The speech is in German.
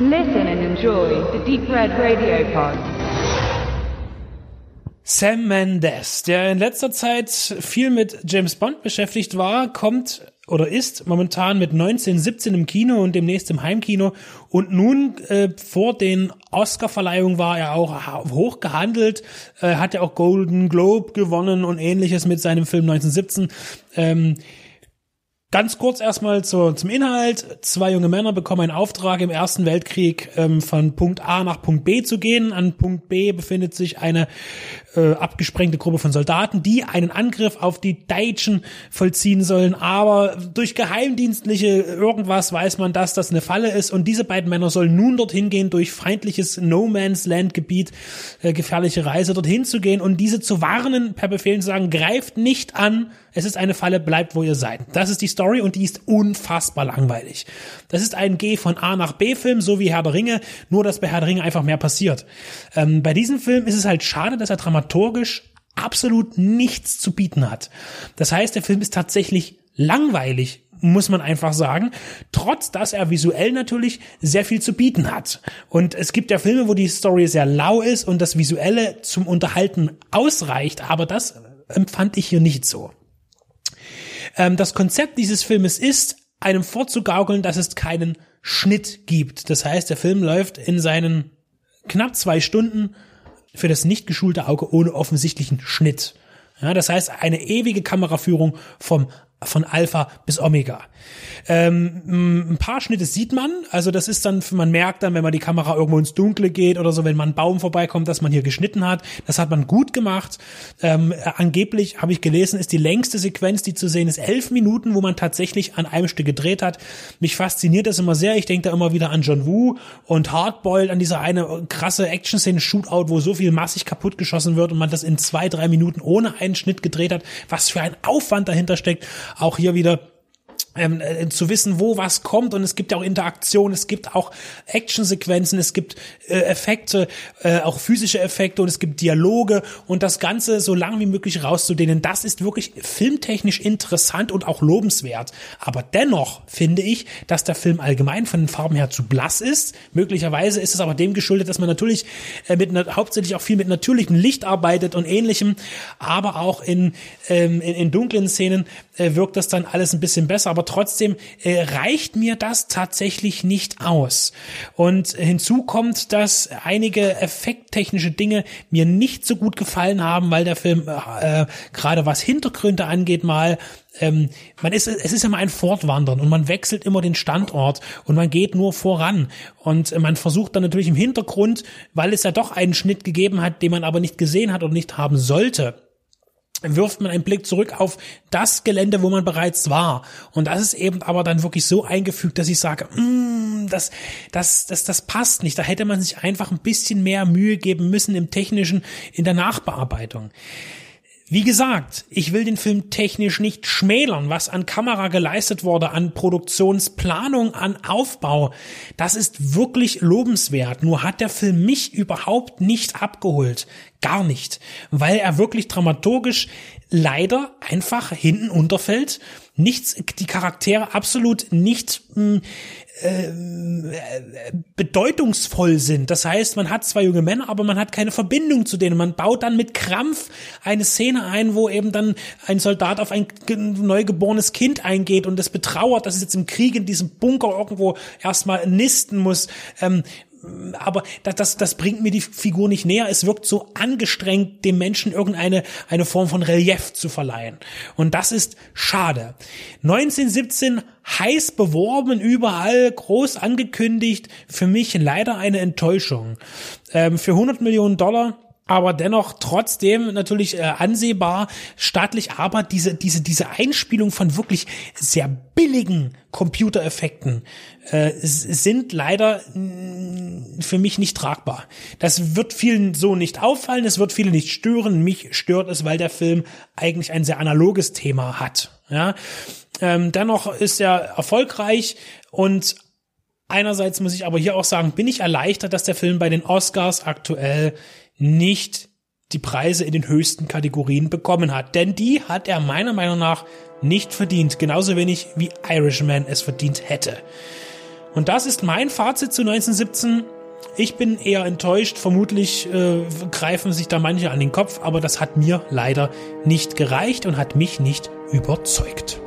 Listen and enjoy the Deep Red Radio Pod. Sam Mendes, der in letzter Zeit viel mit James Bond beschäftigt war, kommt oder ist momentan mit 1917 im Kino und demnächst im Heimkino und nun äh, vor den Oscar-Verleihungen war er auch hoch gehandelt, äh, hat er auch Golden Globe gewonnen und ähnliches mit seinem Film 1917. Ähm, Ganz kurz erstmal zu, zum Inhalt. Zwei junge Männer bekommen einen Auftrag im Ersten Weltkrieg ähm, von Punkt A nach Punkt B zu gehen. An Punkt B befindet sich eine äh, abgesprengte Gruppe von Soldaten, die einen Angriff auf die Deutschen vollziehen sollen. Aber durch geheimdienstliche irgendwas weiß man, dass das eine Falle ist. Und diese beiden Männer sollen nun dorthin gehen, durch feindliches No Man's Land Gebiet, äh, gefährliche Reise dorthin zu gehen und diese zu warnen, per Befehl zu sagen, greift nicht an, es ist eine Falle, bleibt wo ihr seid. Das ist die Story und die ist unfassbar langweilig. Das ist ein G von A nach B Film, so wie Herr der Ringe, nur dass bei Herr der Ringe einfach mehr passiert. Ähm, bei diesem Film ist es halt schade, dass er dramaturgisch absolut nichts zu bieten hat. Das heißt, der Film ist tatsächlich langweilig, muss man einfach sagen, trotz dass er visuell natürlich sehr viel zu bieten hat. Und es gibt ja Filme, wo die Story sehr lau ist und das Visuelle zum Unterhalten ausreicht, aber das empfand ich hier nicht so. Ähm, das Konzept dieses Filmes ist, einem vorzugaukeln, dass es keinen Schnitt gibt. Das heißt, der Film läuft in seinen knapp zwei Stunden für das nicht geschulte Auge ohne offensichtlichen Schnitt. Ja, das heißt, eine ewige Kameraführung vom von Alpha bis Omega. Ähm, ein paar Schnitte sieht man, also das ist dann, man merkt dann, wenn man die Kamera irgendwo ins Dunkle geht oder so, wenn man einen Baum vorbeikommt, dass man hier geschnitten hat. Das hat man gut gemacht. Ähm, angeblich habe ich gelesen, ist die längste Sequenz, die zu sehen ist, elf Minuten, wo man tatsächlich an einem Stück gedreht hat. Mich fasziniert das immer sehr. Ich denke da immer wieder an John Woo und Hardboiled, an diese eine krasse Action-Szene Shootout, wo so viel massig kaputt geschossen wird und man das in zwei, drei Minuten ohne einen Schnitt gedreht hat. Was für ein Aufwand dahinter steckt. Auch hier wieder ähm, äh, zu wissen, wo was kommt und es gibt ja auch Interaktion, es gibt auch Actionsequenzen, es gibt äh, Effekte, äh, auch physische Effekte und es gibt Dialoge und das Ganze so lang wie möglich rauszudehnen, das ist wirklich filmtechnisch interessant und auch lobenswert. Aber dennoch finde ich, dass der Film allgemein von den Farben her zu blass ist. Möglicherweise ist es aber dem geschuldet, dass man natürlich äh, mit hauptsächlich auch viel mit natürlichem Licht arbeitet und ähnlichem, aber auch in, ähm, in, in dunklen Szenen äh, wirkt das dann alles ein bisschen besser. Aber trotzdem äh, reicht mir das tatsächlich nicht aus. Und hinzu kommt, dass einige effekttechnische Dinge mir nicht so gut gefallen haben, weil der Film äh, gerade was Hintergründe angeht mal ähm, man ist, es ist immer ein Fortwandern und man wechselt immer den Standort und man geht nur voran und man versucht dann natürlich im Hintergrund, weil es ja doch einen Schnitt gegeben hat, den man aber nicht gesehen hat und nicht haben sollte, wirft man einen Blick zurück auf das Gelände, wo man bereits war. Und das ist eben aber dann wirklich so eingefügt, dass ich sage, mm, das, das, das, das passt nicht. Da hätte man sich einfach ein bisschen mehr Mühe geben müssen im technischen, in der Nachbearbeitung. Wie gesagt, ich will den Film technisch nicht schmälern, was an Kamera geleistet wurde, an Produktionsplanung, an Aufbau. Das ist wirklich lobenswert. Nur hat der Film mich überhaupt nicht abgeholt. Gar nicht. Weil er wirklich dramaturgisch leider einfach hinten unterfällt. Nichts, die Charaktere absolut nicht mh, hm, ähm, äh, bedeutungsvoll sind. Das heißt, man hat zwei junge Männer, aber man hat keine Verbindung zu denen. Man baut dann mit Krampf eine Szene ein, wo eben dann ein Soldat auf ein neugeborenes Kind eingeht und es betrauert, dass es jetzt im Krieg in diesem Bunker irgendwo erstmal nisten muss. Ähm, aber das, das, das bringt mir die Figur nicht näher. Es wirkt so angestrengt, dem Menschen irgendeine eine Form von Relief zu verleihen. Und das ist schade. 1917 heiß beworben, überall groß angekündigt. Für mich leider eine Enttäuschung. Ähm, für 100 Millionen Dollar aber dennoch trotzdem natürlich äh, ansehbar staatlich, aber diese diese diese Einspielung von wirklich sehr billigen Computereffekten äh, sind leider mh, für mich nicht tragbar. Das wird vielen so nicht auffallen, es wird viele nicht stören. Mich stört es, weil der Film eigentlich ein sehr analoges Thema hat. Ja, ähm, dennoch ist er erfolgreich und einerseits muss ich aber hier auch sagen, bin ich erleichtert, dass der Film bei den Oscars aktuell nicht die Preise in den höchsten Kategorien bekommen hat. Denn die hat er meiner Meinung nach nicht verdient. Genauso wenig wie Irishman es verdient hätte. Und das ist mein Fazit zu 1917. Ich bin eher enttäuscht. Vermutlich äh, greifen sich da manche an den Kopf, aber das hat mir leider nicht gereicht und hat mich nicht überzeugt.